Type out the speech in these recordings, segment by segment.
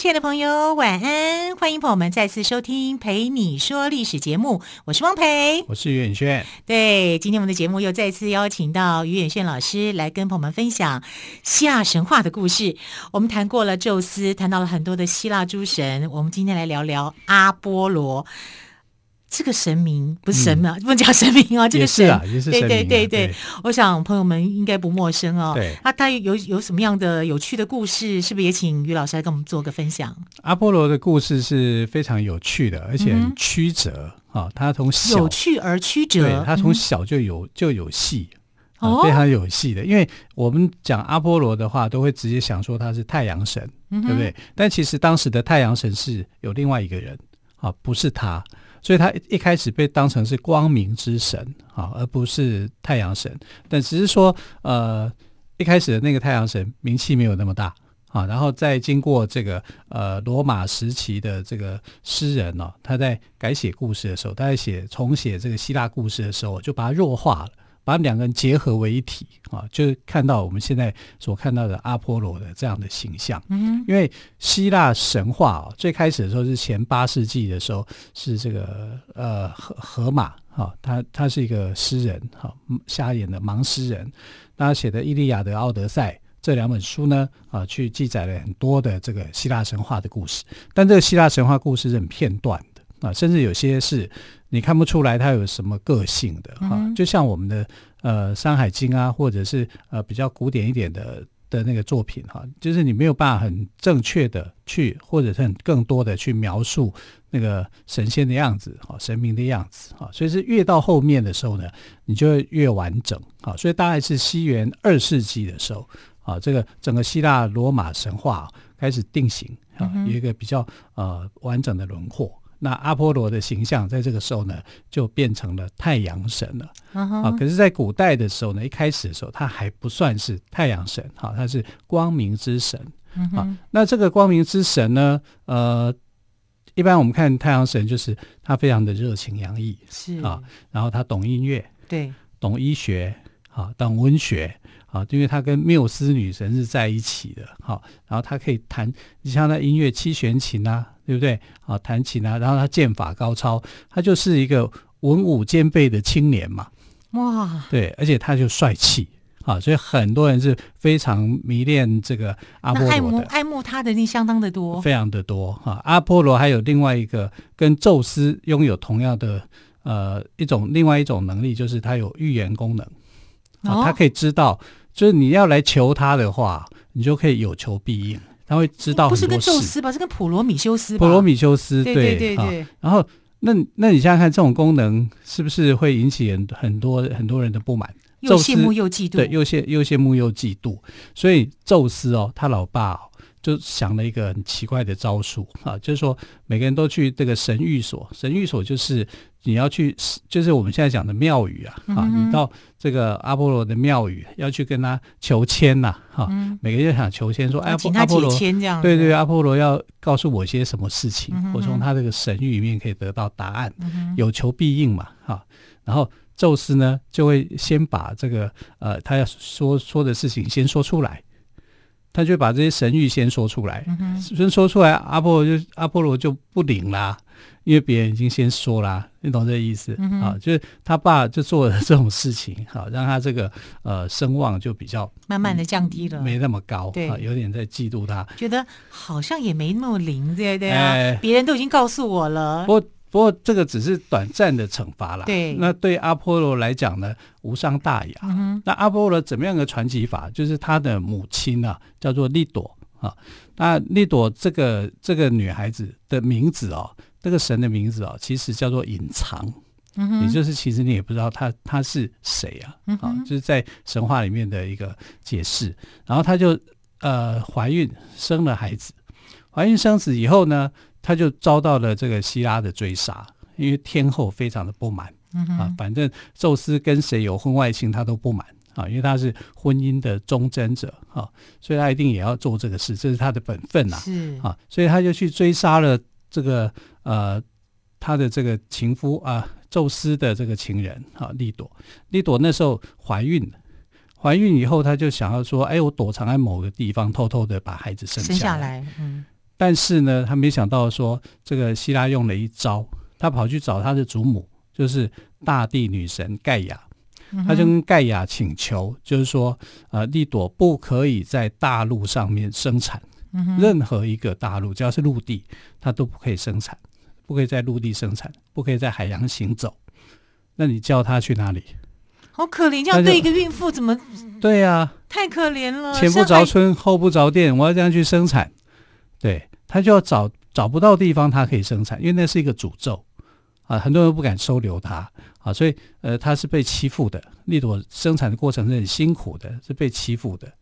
亲爱的朋友，晚安！欢迎朋友们再次收听《陪你说历史》节目，我是汪培，我是于远炫。对，今天我们的节目又再次邀请到于远炫老师来跟朋友们分享希腊神话的故事。我们谈过了宙斯，谈到了很多的希腊诸神，我们今天来聊聊阿波罗。这个神明不是神啊，嗯、不能叫神明啊，这个神，啊、也是神明啊、对对对对，对我想朋友们应该不陌生哦。对，他他有有什么样的有趣的故事？是不是也请于老师来跟我们做个分享？阿波罗的故事是非常有趣的，而且很曲折啊。他从小有趣而曲折，对，他从小就有、嗯、就有戏，哦，非常有戏的。因为我们讲阿波罗的话，都会直接想说他是太阳神，嗯、对不对？但其实当时的太阳神是有另外一个人啊，不是他。所以他一开始被当成是光明之神啊，而不是太阳神。但只是说，呃，一开始的那个太阳神名气没有那么大啊。然后再经过这个呃罗马时期的这个诗人呢、他在改写故事的时候，他在写重写这个希腊故事的时候，就把它弱化了。把两个人结合为一体啊，就是看到我们现在所看到的阿波罗的这样的形象。嗯，因为希腊神话啊，最开始的时候是前八世纪的时候，是这个呃荷荷马哈，他他是一个诗人哈，瞎眼的盲诗人，他写的《伊利亚德》《奥德赛》这两本书呢啊，去记载了很多的这个希腊神话的故事，但这个希腊神话故事是很片段的啊，甚至有些是。你看不出来他有什么个性的哈、嗯，就像我们的呃《山海经》啊，或者是呃比较古典一点的的那个作品哈，就是你没有办法很正确的去，或者是很更多的去描述那个神仙的样子哈，神明的样子哈，所以是越到后面的时候呢，你就会越完整哈，所以大概是西元二世纪的时候啊，这个整个希腊罗马神话开始定型啊，有一个比较呃完整的轮廓。那阿波罗的形象在这个时候呢，就变成了太阳神了。Uh-huh. 啊，可是，在古代的时候呢，一开始的时候，他还不算是太阳神，哈、啊，他是光明之神。Uh-huh. 啊，那这个光明之神呢，呃，一般我们看太阳神，就是他非常的热情洋溢，是啊，然后他懂音乐，对，懂医学，啊，懂文学。啊，因为他跟缪斯女神是在一起的，好，然后他可以弹，你像那音乐七弦琴啊，对不对？啊，弹琴啊，然后他剑法高超，他就是一个文武兼备的青年嘛。哇，对，而且他就帅气，啊，所以很多人是非常迷恋这个阿波罗的，爱慕爱慕他的人相当的多，非常的多哈。阿波罗还有另外一个跟宙斯拥有同样的呃一种另外一种能力，就是他有预言功能，啊，他可以知道。就是你要来求他的话，你就可以有求必应。他会知道。不是跟宙斯吧？是跟普罗米修斯吧。普罗米修斯，对对对对，对。然后，那那你想想看，这种功能是不是会引起很很多很多人的不满？又羡慕又嫉妒。对，又羡又羡慕又嫉妒。所以宙斯哦，他老爸哦。就想了一个很奇怪的招数啊，就是说每个人都去这个神諭所，神諭所就是你要去，就是我们现在讲的庙宇啊，啊，你到这个阿波罗的庙宇要去跟他求签呐，哈，每个人想求签说，哎，阿波罗，对对，阿波罗要告诉我些什么事情，我从他这个神域里面可以得到答案，有求必应嘛，哈，然后宙斯呢就会先把这个呃他要说说的事情先说出来。他就把这些神谕先说出来，先、嗯、说出来，阿波罗就阿波罗就不灵啦，因为别人已经先说啦，你懂这个意思、嗯、啊？就是他爸就做了这种事情，好、啊、让他这个呃声望就比较慢慢的降低了，没那么高，对，啊、有点在嫉妒他，觉得好像也没那么灵，对对啊，别、欸、人都已经告诉我了。不过这个只是短暂的惩罚啦。对，那对阿波罗来讲呢，无伤大雅。嗯、那阿波罗怎么样的传奇法？就是他的母亲啊，叫做利朵啊。那利朵这个这个女孩子的名字哦，这个神的名字哦，其实叫做隐藏。嗯，也就是其实你也不知道她她是谁啊。嗯。啊，就是在神话里面的一个解释。然后她就呃怀孕生了孩子，怀孕生子以后呢。他就遭到了这个希拉的追杀，因为天后非常的不满嗯、啊，反正宙斯跟谁有婚外情他都不满啊，因为他是婚姻的忠贞者啊，所以他一定也要做这个事，这是他的本分呐。是啊，所以他就去追杀了这个呃他的这个情夫啊，宙斯的这个情人啊，利朵。利朵那时候怀孕了。怀孕以后，他就想要说：“哎，我躲藏在某个地方，偷偷的把孩子生下来。”生下来，嗯。但是呢，他没想到说，这个希拉用了一招，他跑去找他的祖母，就是大地女神盖亚，他就跟盖亚请求，就是说，呃，丽朵不可以在大陆上面生产，任何一个大陆，只要是陆地，他都不可以生产，不可以在陆地生产，不可以在海洋行走。那你叫他去哪里？好可怜，这样对一个孕妇怎么？对呀、啊，太可怜了。前不着村后不着店，我要这样去生产，对，他就要找找不到地方，他可以生产，因为那是一个诅咒啊，很多人不敢收留他啊，所以呃，他是被欺负的。利朵生产的过程是很辛苦的，是被欺负的。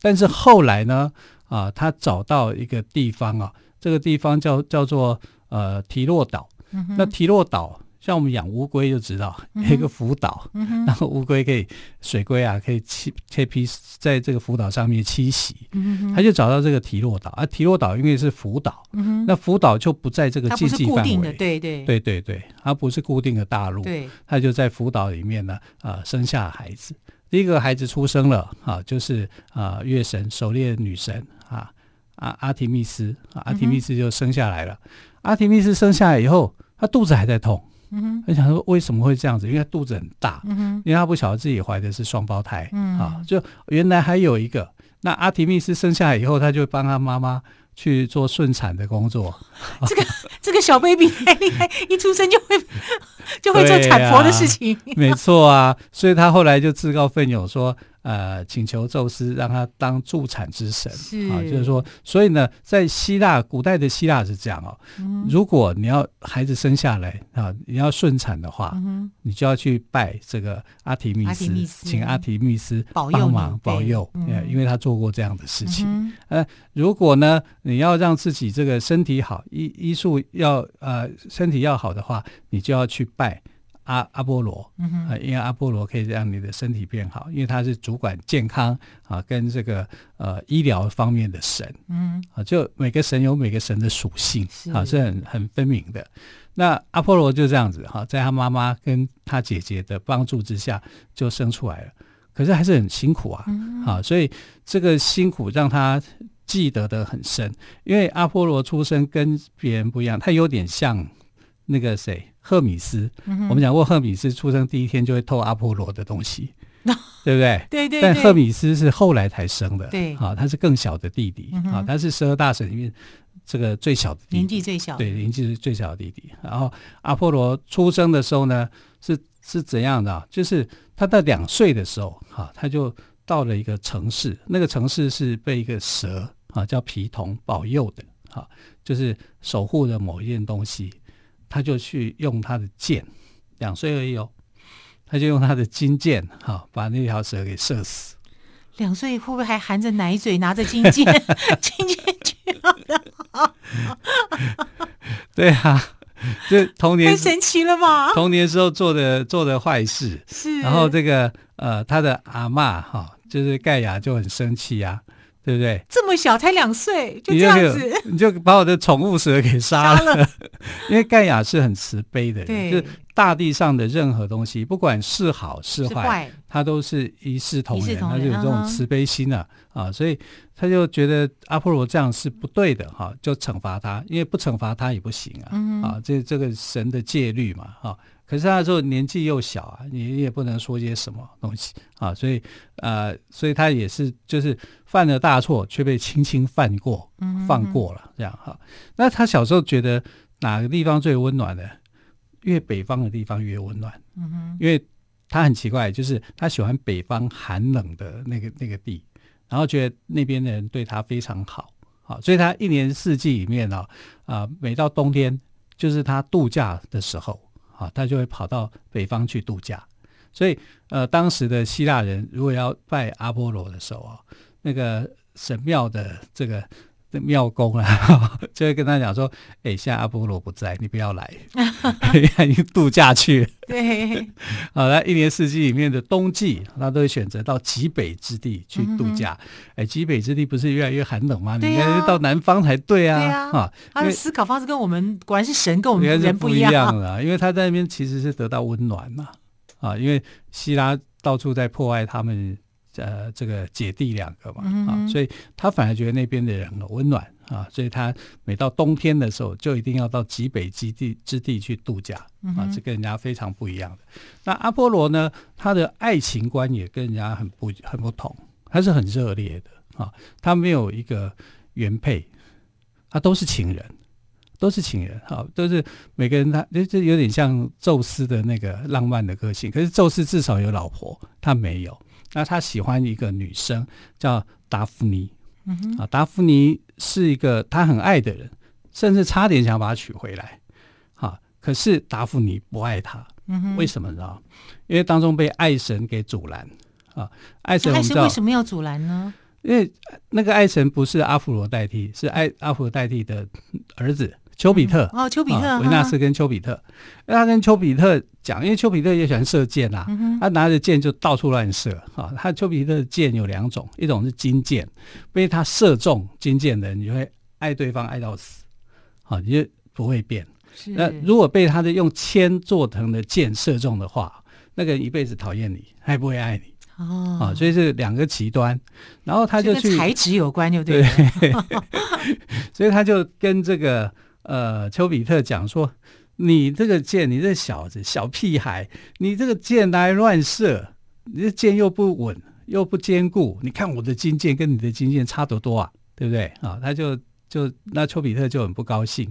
但是后来呢，啊，他找到一个地方啊，这个地方叫叫做呃提洛岛，嗯、那提洛岛。像我们养乌龟就知道，有一个浮岛，嗯、然后乌龟可以水龟啊，可以栖可以栖在这个浮岛上面栖息。嗯、他就找到这个提洛岛，啊，提洛岛因为是浮岛，嗯、那浮岛就不在这个经济范围，对对。对对对，它不是固定的大陆，对，它就在浮岛里面呢，啊、呃，生下孩子。第一个孩子出生了，啊，就是啊，月神狩猎女神啊，阿阿提密斯，阿提密斯就生下来了。嗯、阿提密斯生下来以后，他肚子还在痛。嗯，他想说为什么会这样子？因为他肚子很大，嗯，因为他不晓得自己怀的是双胞胎，嗯啊，就原来还有一个。那阿提密斯生下来以后，他就帮他妈妈去做顺产的工作。这个这个小 baby 太厉害，一出生就会 就会做产婆的事情。没错啊，所以他后来就自告奋勇说。呃，请求宙斯让他当助产之神。啊，就是说，所以呢，在希腊古代的希腊是这样哦，嗯、如果你要孩子生下来啊，你要顺产的话，嗯、你就要去拜这个阿提密斯，密斯。请阿提密斯帮忙保佑，因为他做过这样的事情。嗯、呃，如果呢，你要让自己这个身体好，医医术要呃身体要好的话，你就要去拜。阿阿波罗，嗯哼、呃，因为阿波罗可以让你的身体变好，因为他是主管健康啊，跟这个呃医疗方面的神，嗯，啊，就每个神有每个神的属性，是。啊，是很很分明的。那阿波罗就这样子哈、啊，在他妈妈跟他姐姐的帮助之下就生出来了，可是还是很辛苦啊，嗯、啊，所以这个辛苦让他记得的很深，因为阿波罗出生跟别人不一样，他有点像那个谁。赫米斯，嗯、我们讲过，赫米斯出生第一天就会偷阿波罗的东西，嗯、对不对？对，对对。但赫米斯是后来才生的，对，啊，他是更小的弟弟，嗯、啊，他是十二大神里面这个最小的弟弟，年纪最小，对，年纪是最小的弟弟。然后阿波罗出生的时候呢，是是怎样的？就是他在两岁的时候，哈、啊，他就到了一个城市，那个城市是被一个蛇啊叫皮童保佑的，哈、啊，就是守护着某一件东西。他就去用他的箭，两岁而已哦，他就用他的金箭，哈，把那条蛇给射死。两岁会不会还含着奶嘴，拿着金箭，金箭去了？对啊，这童年太神奇了吧？童年时候做的做的坏事是，然后这个呃，他的阿嬷哈，就是盖亚就很生气呀、啊。对不对？这么小才两岁，就这样子，你就，把我的宠物蛇给杀了。因为盖亚是很慈悲的人，对就是大地上的任何东西，不管是好是坏，他都是一视同仁，他就有这种慈悲心啊啊，所以他就觉得阿波罗这样是不对的哈、啊，就惩罚他，因为不惩罚他也不行啊、嗯、啊，这这个神的戒律嘛哈。啊可是他那时候年纪又小啊，你也不能说些什么东西啊，所以呃，所以他也是就是犯了大错，却被轻轻犯过，放过了这样哈。那他小时候觉得哪个地方最温暖呢？越北方的地方越温暖，嗯哼，因为他很奇怪，就是他喜欢北方寒冷的那个那个地，然后觉得那边的人对他非常好，好，所以他一年四季里面呢，啊，每到冬天就是他度假的时候。啊，他就会跑到北方去度假，所以呃，当时的希腊人如果要拜阿波罗的时候啊，那个神庙的这个庙公啊，就会跟他讲说：“哎、欸，现在阿波罗不在，你不要来，已经度假去了。”对，好，了一年四季里面的冬季，他都会选择到极北之地去度假。哎、嗯，极北之地不是越来越寒冷吗？你应该到南方才对啊！对啊，啊，他的思考方式跟我们果然是神跟我们人不一样，不一样啊，因为他在那边其实是得到温暖嘛。啊，因为希拉到处在破坏他们。呃，这个姐弟两个嘛，嗯、啊，所以他反而觉得那边的人很温暖啊，所以他每到冬天的时候，就一定要到极北极地之地去度假啊，这跟人家非常不一样的。那阿波罗呢，他的爱情观也跟人家很不很不同，他是很热烈的啊，他没有一个原配，他都是情人，都是情人，好、啊，都是每个人他就就有点像宙斯的那个浪漫的个性，可是宙斯至少有老婆，他没有。那他喜欢一个女生叫达芙妮，啊，达芙妮是一个他很爱的人，甚至差点想把她娶回来，啊，可是达芙妮不爱他，为什么呢？因为当中被爱神给阻拦，啊，爱神，爱神为什么要阻拦呢？因为那个爱神不是阿芙罗代替，是爱阿芙罗代替的儿子。丘比特、嗯、哦，丘比特，维纳斯跟丘比特，那他跟丘比特讲，因为丘比特也喜欢射箭啊，嗯、他拿着箭就到处乱射啊。他丘比特的箭有两种，一种是金箭，被他射中金箭的人，你就会爱对方爱到死，好，你就不会变。那如果被他的用铅做成的箭射中的话，那个人一辈子讨厌你，还不会爱你哦。啊，所以是两个极端。然后他就去材质有关，就。对 所以他就跟这个。呃，丘比特讲说：“你这个箭，你这小子，小屁孩，你这个箭来乱射，你这箭又不稳，又不坚固。你看我的金箭跟你的金箭差多多啊，对不对？啊，他就就那丘比特就很不高兴。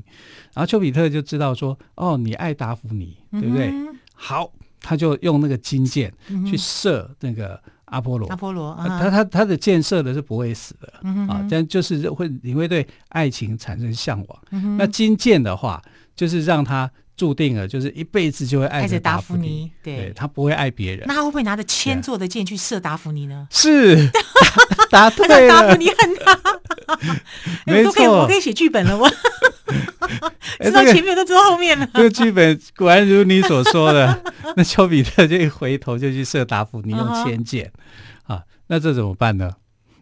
然后丘比特就知道说：哦，你爱达芙妮，对不对？嗯、好，他就用那个金箭去射那个。”阿波罗，阿波罗，啊、他他他的箭射的是不会死的、嗯、啊，但就是会你会对爱情产生向往。嗯、那金箭的话，就是让他注定了，就是一辈子就会爱着达芙妮，对，对他不会爱别人。那他会不会拿着铅做的箭去射达芙妮呢？是，答对了。达芙妮恨他，没错，我可以写剧本了，我 知道前面都知道后面了。这个剧本果然如你所说的，那丘比特就一回头就去射达芙妮，用铅箭。啊，那这怎么办呢？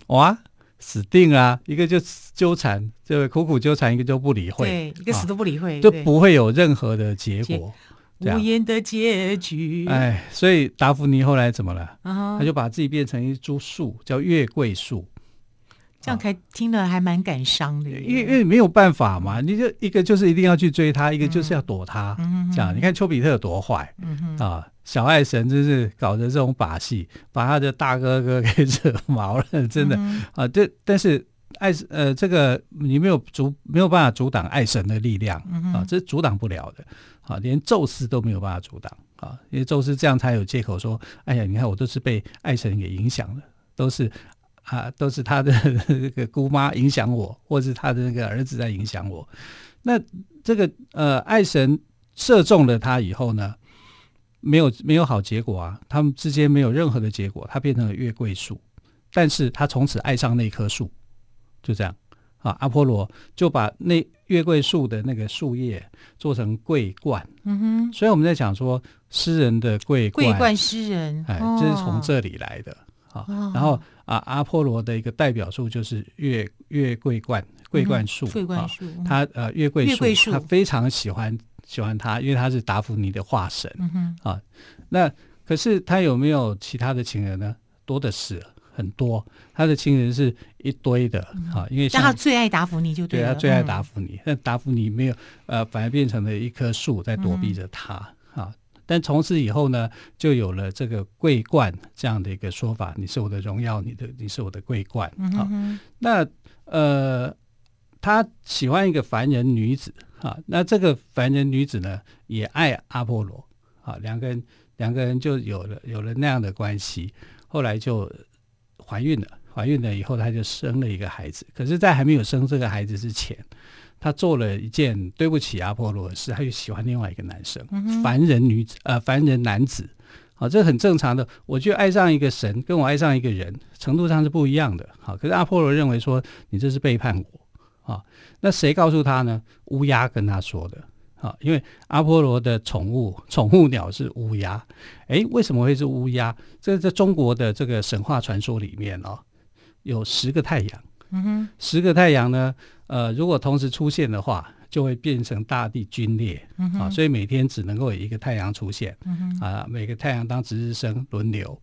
哇，死定啊！一个就纠缠，就苦苦纠缠，一个就不理会，对，一个死都不理会，就不会有任何的结果，无言的结局。哎，所以达芙妮后来怎么了？他就把自己变成一株树，叫月桂树。这样还听了还蛮感伤的，因为因为没有办法嘛，你就一个就是一定要去追他，一个就是要躲他，这样你看丘比特有多坏，啊，小爱神真是搞的这种把戏，把他的大哥哥给惹毛了，真的。啊，这但是爱呃这个你没有阻没有办法阻挡爱神的力量啊，这是阻挡不了的，啊，连宙斯都没有办法阻挡啊，因为宙斯这样才有借口说，哎呀，你看我都是被爱神给影响了，都是。啊，都是他的 这个姑妈影响我，或是他的那个儿子在影响我。那这个呃，爱神射中了他以后呢，没有没有好结果啊，他们之间没有任何的结果，他变成了月桂树，但是他从此爱上那棵树，就这样啊。阿波罗就把那月桂树的那个树叶做成桂冠，嗯哼，所以我们在讲说诗人的桂冠，桂冠诗人，哎，这是从这里来的。啊，然后啊，阿波罗的一个代表树就是月月桂冠桂冠树，桂冠树，他呃月桂树，他非常喜欢喜欢他，因为他是达芙妮的化身。嗯哼，啊，那可是他有没有其他的情人呢？多的是，很多，他的情人是一堆的啊，因为但他最爱达芙妮就对了，对，他最爱达芙妮，但达芙妮没有呃，反而变成了一棵树在躲避着他啊。但从此以后呢，就有了这个桂冠这样的一个说法。你是我的荣耀，你的你是我的桂冠。好、嗯，那呃，他喜欢一个凡人女子啊。那这个凡人女子呢，也爱阿波罗啊。两个人两个人就有了有了那样的关系。后来就怀孕了，怀孕了以后，她就生了一个孩子。可是，在还没有生这个孩子之前，她做了一件对不起阿波罗的事，她就喜欢另外一个男生，嗯、凡人女子，呃，凡人男子，好，这很正常的。我就爱上一个神，跟我爱上一个人程度上是不一样的。好，可是阿波罗认为说，你这是背叛我，啊。那谁告诉他呢？乌鸦跟他说的啊。因为阿波罗的宠物宠物鸟是乌鸦。诶，为什么会是乌鸦？这在中国的这个神话传说里面哦，有十个太阳。嗯哼，十个太阳呢，呃，如果同时出现的话，就会变成大地皲裂。啊，所以每天只能够有一个太阳出现。啊，每个太阳当值日生轮流。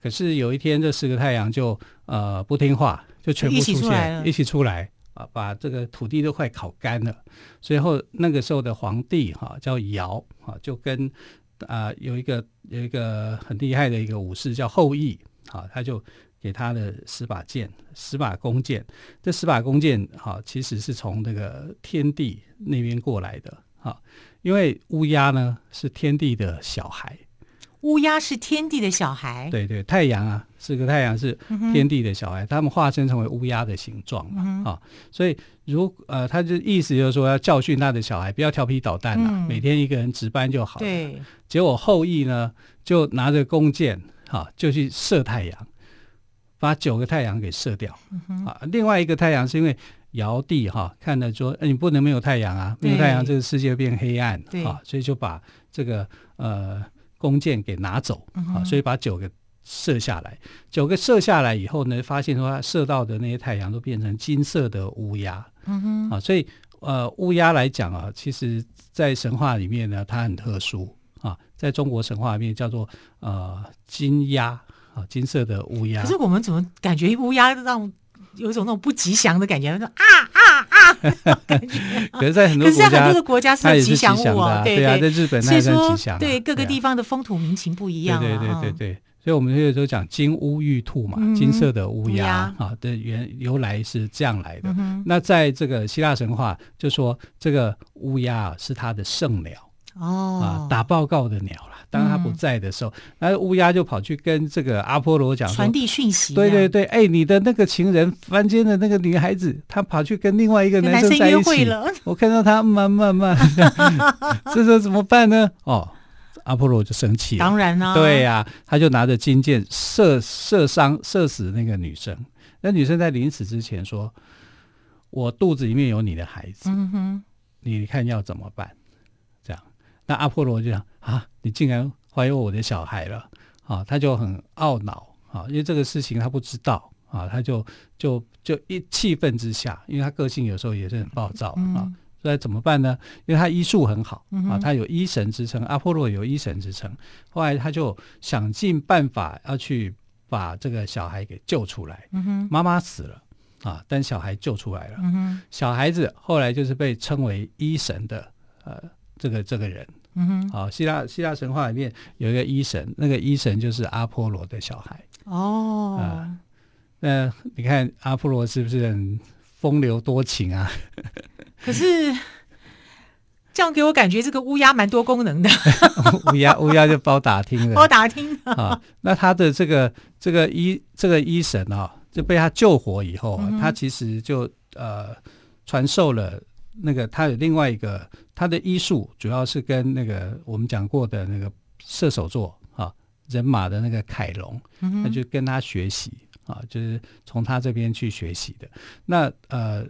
可是有一天，这十个太阳就呃不听话，就全部出现，一起出来，啊，把这个土地都快烤干了。最后那个时候的皇帝哈、啊、叫尧啊，就跟啊有一个有一个很厉害的一个武士叫后羿啊，他就给他的十把剑，十把弓箭。这十把弓箭哈、啊，其实是从那个天帝那边过来的哈、啊，因为乌鸦呢是天帝的小孩。乌鸦是天地的小孩，对对，太阳啊，是个太阳是天地的小孩，嗯、他们化身成为乌鸦的形状嘛，啊、嗯，所以如呃，他就意思就是说要教训他的小孩，不要调皮捣蛋了、啊嗯，每天一个人值班就好了。对，结果后羿呢，就拿着弓箭，哈、啊，就去射太阳，把九个太阳给射掉。嗯、啊，另外一个太阳是因为尧帝哈、啊、看了说，哎，你不能没有太阳啊，没有太阳这个世界变黑暗，啊，所以就把这个呃。弓箭给拿走啊，所以把九个射下来。九个射下来以后呢，发现说他射到的那些太阳都变成金色的乌鸦。嗯哼，啊，所以呃，乌鸦来讲啊，其实在神话里面呢，它很特殊啊，在中国神话里面叫做呃金鸦啊，金色的乌鸦。可是我们怎么感觉乌鸦让？有一种那种不吉祥的感觉，说啊啊啊！可是，在很多国家，很多的国家是吉祥物啊，对啊，在日本那也算吉祥。对各个地方的风土民情不一样。对对对对对，所以我们有时候讲金乌玉兔嘛，金色的乌鸦啊的原由来是这样来的。那在这个希腊神话，就说这个乌鸦啊是它的圣鸟哦啊，打报告的鸟了。当他不在的时候，那、嗯、乌鸦就跑去跟这个阿波罗讲，传递讯息。对对对，哎，你的那个情人凡间的那个女孩子，她跑去跟另外一个男生在一起了。我看到她慢慢慢，这时候怎么办呢？哦，阿波罗就生气了。当然啦、啊，对呀、啊，他就拿着金箭射射伤射死那个女生。那女生在临死之前说：“我肚子里面有你的孩子，嗯哼，你看要怎么办？”这样，那阿波罗就讲。啊！你竟然怀有我的小孩了啊！他就很懊恼啊，因为这个事情他不知道啊，他就就就一气愤之下，因为他个性有时候也是很暴躁啊，所以怎么办呢？因为他医术很好啊，他有医神之称，阿波罗有医神之称。后来他就想尽办法要去把这个小孩给救出来。妈妈死了啊，但小孩救出来了。小孩子后来就是被称为医神的呃，这个这个人。嗯哼，好，希腊希腊神话里面有一个医神，那个医神就是阿波罗的小孩。哦，啊、呃，那你看阿波罗是不是很风流多情啊？可是这样给我感觉，这个乌鸦蛮多功能的。乌鸦乌鸦就包打听了，包打听啊。那他的这个这个医这个医神啊，就被他救活以后啊，嗯、他其实就呃传授了。那个他有另外一个，他的医术主要是跟那个我们讲过的那个射手座啊，人马的那个凯龙，那就跟他学习啊，就是从他这边去学习的。那呃，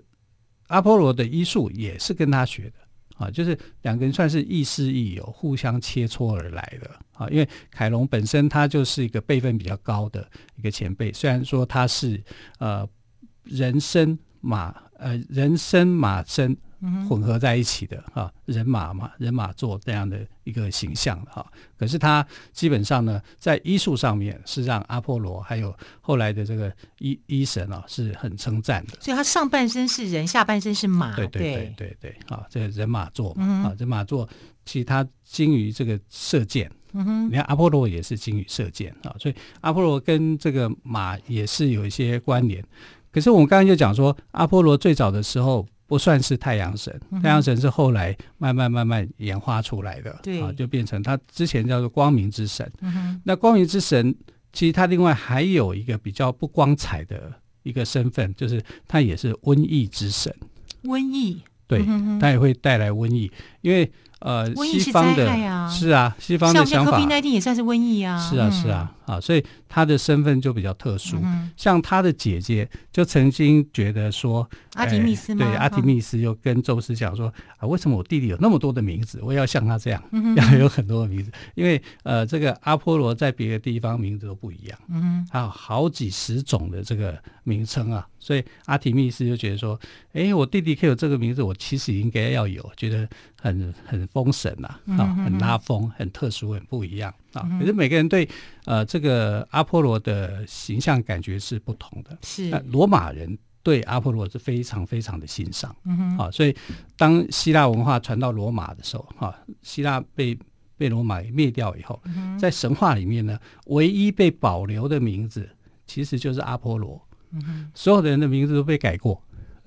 阿波罗的医术也是跟他学的啊，就是两个人算是亦师亦友，互相切磋而来的啊。因为凯龙本身他就是一个辈分比较高的一个前辈，虽然说他是呃人身马呃人身马身。混合在一起的哈，人马嘛，人马座这样的一个形象哈。可是他基本上呢，在医术上面是让阿波罗还有后来的这个医医神啊是很称赞的。所以他上半身是人，下半身是马。对对对对对，啊，这个人马座啊，人马座其实他精于这个射箭。嗯哼，你看阿波罗也是精于射箭啊，所以阿波罗跟这个马也是有一些关联。可是我们刚刚就讲说，阿波罗最早的时候。不算是太阳神，太阳神是后来慢慢慢慢演化出来的，对、嗯、啊，就变成他之前叫做光明之神。嗯、那光明之神其实他另外还有一个比较不光彩的一个身份，就是他也是瘟疫之神。瘟疫，对，嗯、他也会带来瘟疫，因为呃，瘟疫是西方的，啊。是啊，西方的想法，像 COVID-19 也算是瘟疫啊，是啊，是啊，啊，所以他的身份就比较特殊。嗯、像他的姐姐就曾经觉得说，阿提密斯吗？对，阿提密斯又跟宙斯讲说啊，为什么我弟弟有那么多的名字，我也要像他这样，嗯、要有很多的名字？因为呃，这个阿波罗在别的地方名字都不一样，嗯，还有好几十种的这个名称啊，所以阿提密斯就觉得说，哎，我弟弟可以有这个名字，我其实应该要有，觉得很很封神呐，啊，啊，很拉风，很特殊，很不一样。啊，可是每个人对呃这个阿波罗的形象感觉是不同的。是，罗马人对阿波罗是非常非常的欣赏。嗯哼，啊，所以当希腊文化传到罗马的时候，哈，希腊被被罗马灭掉以后，在神话里面呢，唯一被保留的名字其实就是阿波罗。嗯哼，所有的人的名字都被改过，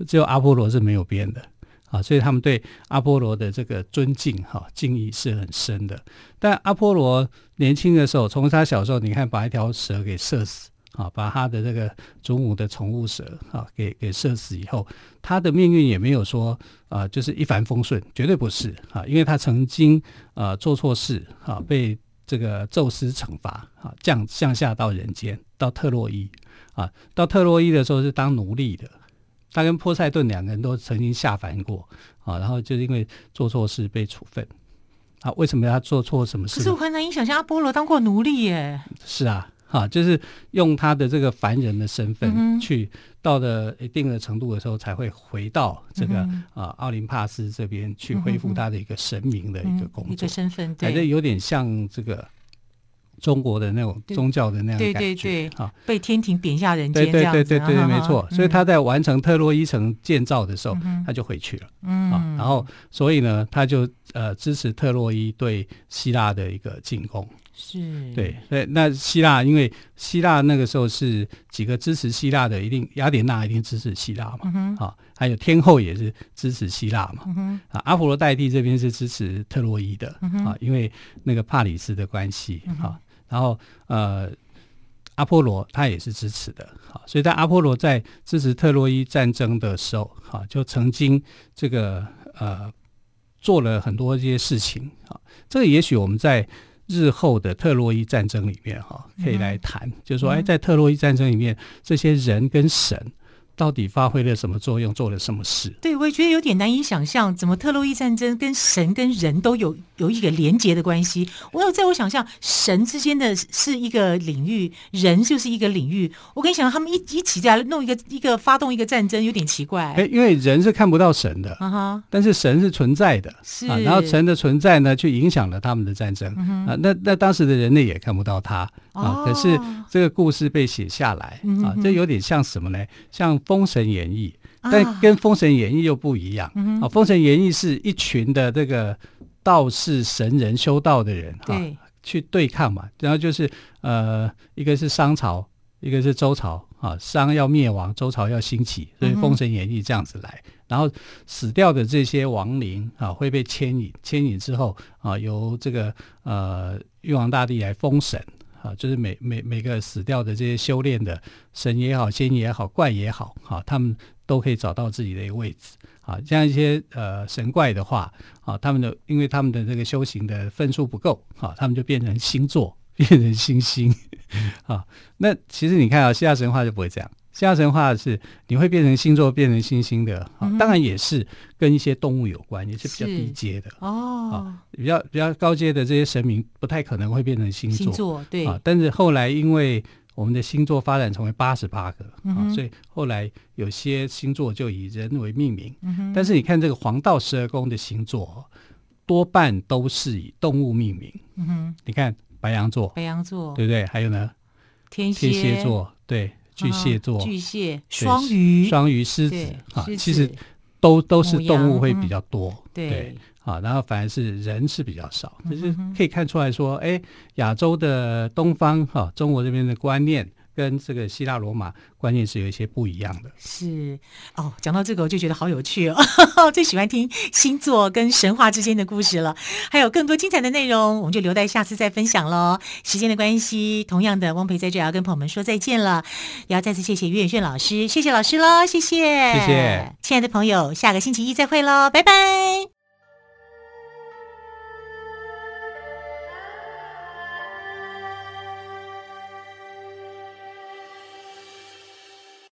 只有阿波罗是没有变的。啊，所以他们对阿波罗的这个尊敬、哈敬意是很深的。但阿波罗年轻的时候，从他小时候，你看把一条蛇给射死，啊，把他的这个祖母的宠物蛇，啊，给给射死以后，他的命运也没有说啊，就是一帆风顺，绝对不是啊，因为他曾经啊做错事，啊，被这个宙斯惩罚，啊，降降下到人间，到特洛伊，啊，到特洛伊的时候是当奴隶的。他跟波塞顿两个人都曾经下凡过啊，然后就是因为做错事被处分啊。为什么他做错什么事？可是我很难以想象阿波罗当过奴隶耶。是啊，哈、啊，就是用他的这个凡人的身份去，嗯、到了一定的程度的时候，才会回到这个、嗯、啊奥林帕斯这边去恢复他的一个神明的一个工作，嗯、一个身份，对，反正有点像这个。中国的那种宗教的那样感觉，对对对，啊，被天庭贬下人间，对对对对对，没错。所以他在完成特洛伊城建造的时候，他就回去了，嗯，然后所以呢，他就呃支持特洛伊对希腊的一个进攻，是，对，对。那希腊因为希腊那个时候是几个支持希腊的，一定雅典娜一定支持希腊嘛，啊，还有天后也是支持希腊嘛，啊，阿佛罗代蒂这边是支持特洛伊的，啊，因为那个帕里斯的关系，啊。然后，呃，阿波罗他也是支持的，好，所以在阿波罗在支持特洛伊战争的时候，哈，就曾经这个呃做了很多这些事情，啊，这个也许我们在日后的特洛伊战争里面，哈，可以来谈，嗯、就是说，哎，在特洛伊战争里面，这些人跟神。到底发挥了什么作用，做了什么事？对，我也觉得有点难以想象，怎么特洛伊战争跟神跟人都有有一个连结的关系。我有在我想象，神之间的是一个领域，人就是一个领域。我跟你讲，他们一一起在弄一个一个发动一个战争，有点奇怪。哎，因为人是看不到神的，啊哈，但是神是存在的，是啊。然后神的存在呢，去影响了他们的战争、嗯、啊。那那当时的人类也看不到他啊，哦、可是这个故事被写下来啊，这有点像什么呢？像。《封神演义》，但跟《封神演义》又不一样啊。《封神演义》是一群的这个道士、神人、修道的人哈，去对抗嘛。然后就是呃，一个是商朝，一个是周朝啊。商要灭亡，周朝要兴起，所以《封神演义》这样子来。然后死掉的这些亡灵啊，会被牵引，牵引之后啊，由这个呃玉皇大帝来封神。啊，就是每每每个死掉的这些修炼的神也好、仙也好、怪也好，哈，他们都可以找到自己的一个位置。啊，像一些呃神怪的话，啊，他们的因为他们的这个修行的分数不够，啊，他们就变成星座，变成星星。啊，那其实你看啊，希腊神话就不会这样。希腊神话是你会变成星座，变成星星的，啊，当然也是跟一些动物有关，也是比较低阶的哦，啊，比较比较高阶的这些神明不太可能会变成星座，星座对啊。但是后来因为我们的星座发展成为八十八个啊，所以后来有些星座就以人为命名。但是你看这个黄道十二宫的星座，多半都是以动物命名。嗯哼，你看白羊座，白羊座对不对？还有呢，天蝎天蝎座对。巨蟹座、巨蟹、双鱼、双鱼、狮子啊，其实都都是动物会比较多，对啊，然后反而是人是比较少，就是可以看出来说，哎，亚洲的东方哈，中国这边的观念。跟这个希腊罗马观念是有一些不一样的。是哦，讲到这个我就觉得好有趣哦，最喜欢听星座跟神话之间的故事了。还有更多精彩的内容，我们就留待下次再分享喽。时间的关系，同样的，汪培在这要跟朋友们说再见了。也要再次谢谢岳远炫老师，谢谢老师喽，谢谢，谢谢，亲爱的朋友，下个星期一再会喽，拜拜。